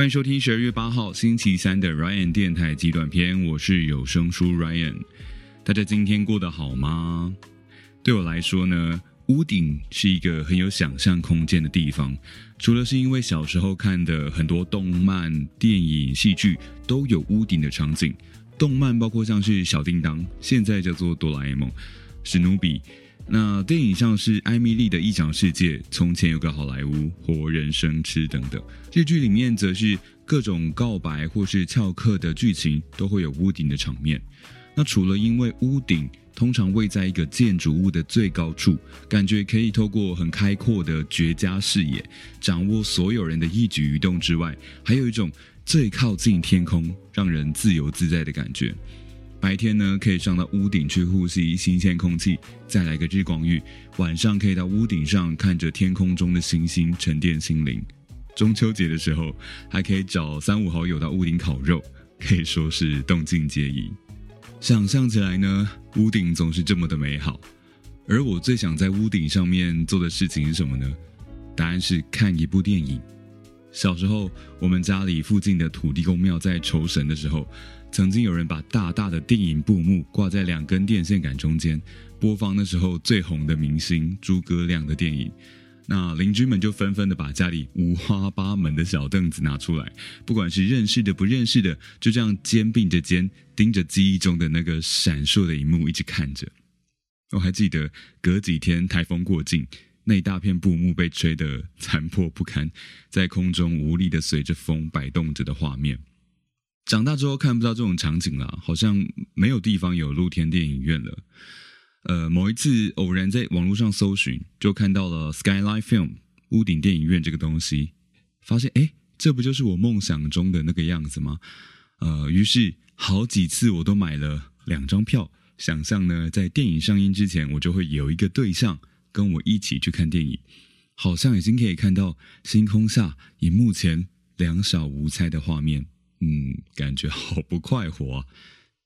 欢迎收听十二月八号星期三的 Ryan 电台极短篇，我是有声书 Ryan。大家今天过得好吗？对我来说呢，屋顶是一个很有想象空间的地方。除了是因为小时候看的很多动漫、电影、戏剧都有屋顶的场景，动漫包括像是小叮当，现在叫做哆啦 A 梦、史努比。那电影像是艾米丽的异想世界、从前有个好莱坞、活人生吃等等。日剧里面则是各种告白或是翘课的剧情，都会有屋顶的场面。那除了因为屋顶通常位在一个建筑物的最高处，感觉可以透过很开阔的绝佳视野，掌握所有人的一举一动之外，还有一种最靠近天空，让人自由自在的感觉。白天呢，可以上到屋顶去呼吸新鲜空气，再来个日光浴；晚上可以到屋顶上看着天空中的星星，沉淀心灵。中秋节的时候，还可以找三五好友到屋顶烤肉，可以说是动静皆宜。想象起来呢，屋顶总是这么的美好。而我最想在屋顶上面做的事情是什么呢？答案是看一部电影。小时候，我们家里附近的土地公庙在酬神的时候。曾经有人把大大的电影布幕挂在两根电线杆中间，播放那时候最红的明星诸葛亮的电影。那邻居们就纷纷的把家里五花八门的小凳子拿出来，不管是认识的不认识的，就这样肩并着肩，盯着记忆中的那个闪烁的荧幕一直看着。我还记得隔几天台风过境，那一大片布幕被吹得 残破不堪，在空中无力的随着风摆动着的画面。长大之后看不到这种场景了，好像没有地方有露天电影院了。呃，某一次偶然在网络上搜寻，就看到了 Skyline Film 屋顶电影院这个东西，发现哎，这不就是我梦想中的那个样子吗？呃，于是好几次我都买了两张票，想象呢在电影上映之前，我就会有一个对象跟我一起去看电影，好像已经可以看到星空下荧幕前两小无猜的画面。嗯，感觉好不快活啊！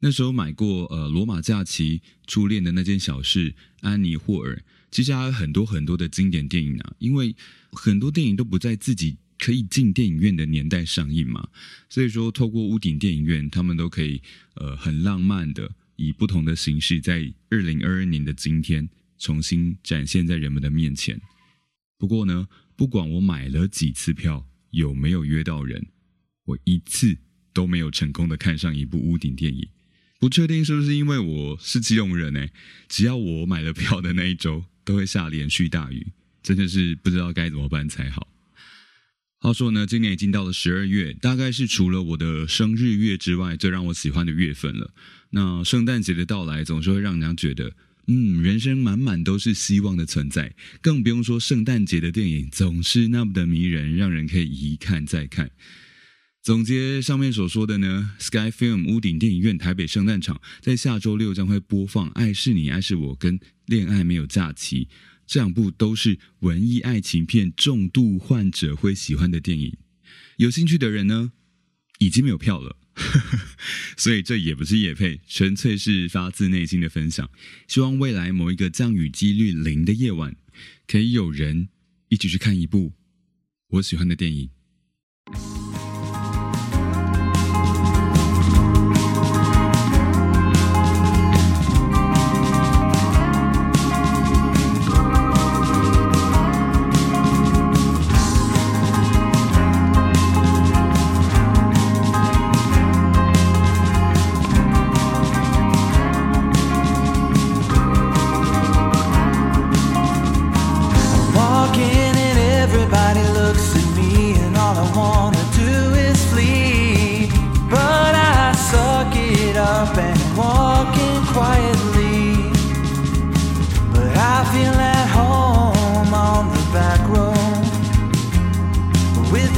那时候买过呃《罗马假期》《初恋的那件小事》《安妮霍尔》，其实还有很多很多的经典电影啊。因为很多电影都不在自己可以进电影院的年代上映嘛，所以说透过屋顶电影院，他们都可以呃很浪漫的以不同的形式，在二零二二年的今天重新展现在人们的面前。不过呢，不管我买了几次票，有没有约到人。我一次都没有成功的看上一部屋顶电影，不确定是不是因为我是基隆人呢？只要我买了票的那一周，都会下连续大雨，真的是不知道该怎么办才好。话说呢，今年已经到了十二月，大概是除了我的生日月之外，最让我喜欢的月份了。那圣诞节的到来，总是会让人家觉得，嗯，人生满满都是希望的存在。更不用说圣诞节的电影总是那么的迷人，让人可以一看再看。总结上面所说的呢，Sky Film 屋顶电影院台北圣诞场在下周六将会播放《爱是你爱是我》跟《恋爱没有假期》这两部都是文艺爱情片，重度患者会喜欢的电影。有兴趣的人呢，已经没有票了，所以这也不是野配，纯粹是发自内心的分享。希望未来某一个降雨几率零的夜晚，可以有人一起去看一部我喜欢的电影。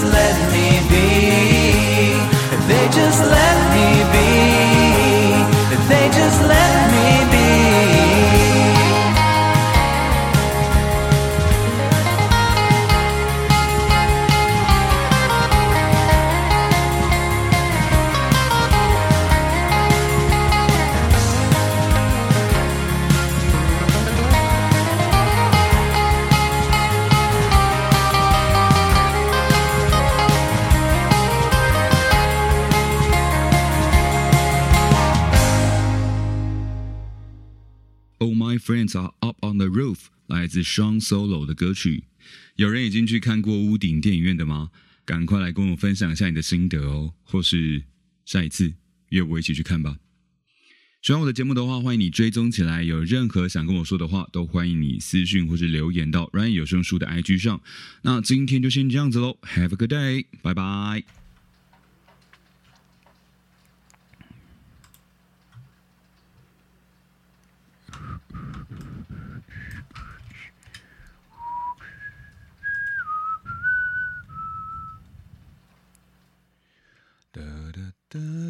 just let Friends Are Up on the Roof》，来自 Sean Solo 的歌曲。有人已经去看过屋顶电影院的吗？赶快来跟我分享一下你的心得哦，或是下一次约我一起去看吧。喜欢我的节目的话，欢迎你追踪起来。有任何想跟我说的话，都欢迎你私讯或是留言到 Ryan 有声书的 IG 上。那今天就先这样子喽，Have a good day，拜拜。da,